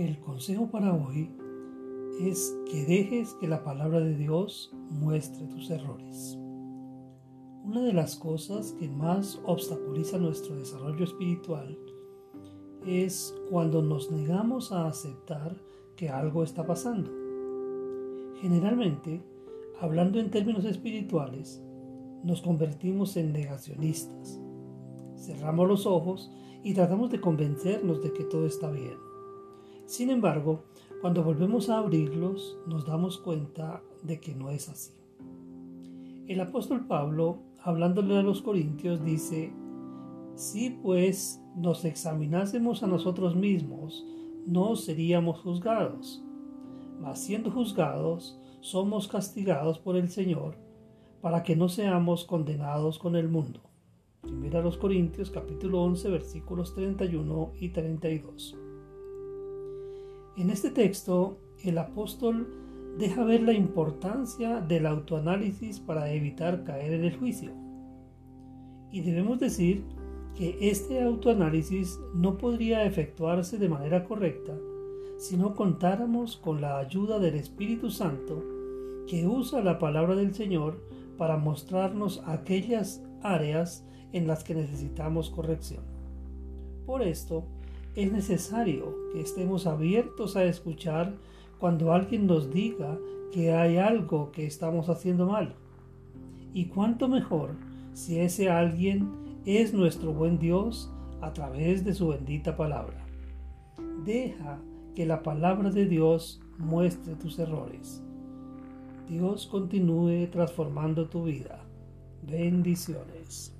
El consejo para hoy es que dejes que la palabra de Dios muestre tus errores. Una de las cosas que más obstaculiza nuestro desarrollo espiritual es cuando nos negamos a aceptar que algo está pasando. Generalmente, hablando en términos espirituales, nos convertimos en negacionistas. Cerramos los ojos y tratamos de convencernos de que todo está bien. Sin embargo, cuando volvemos a abrirlos, nos damos cuenta de que no es así. El apóstol Pablo, hablándole a los corintios, dice, si pues nos examinásemos a nosotros mismos, no seríamos juzgados. Mas siendo juzgados, somos castigados por el Señor, para que no seamos condenados con el mundo. Primera los Corintios capítulo 11 versículos 31 y 32. En este texto, el apóstol deja ver la importancia del autoanálisis para evitar caer en el juicio. Y debemos decir que este autoanálisis no podría efectuarse de manera correcta si no contáramos con la ayuda del Espíritu Santo que usa la palabra del Señor para mostrarnos aquellas áreas en las que necesitamos corrección. Por esto, es necesario que estemos abiertos a escuchar cuando alguien nos diga que hay algo que estamos haciendo mal. Y cuánto mejor si ese alguien es nuestro buen Dios a través de su bendita palabra. Deja que la palabra de Dios muestre tus errores. Dios continúe transformando tu vida. Bendiciones.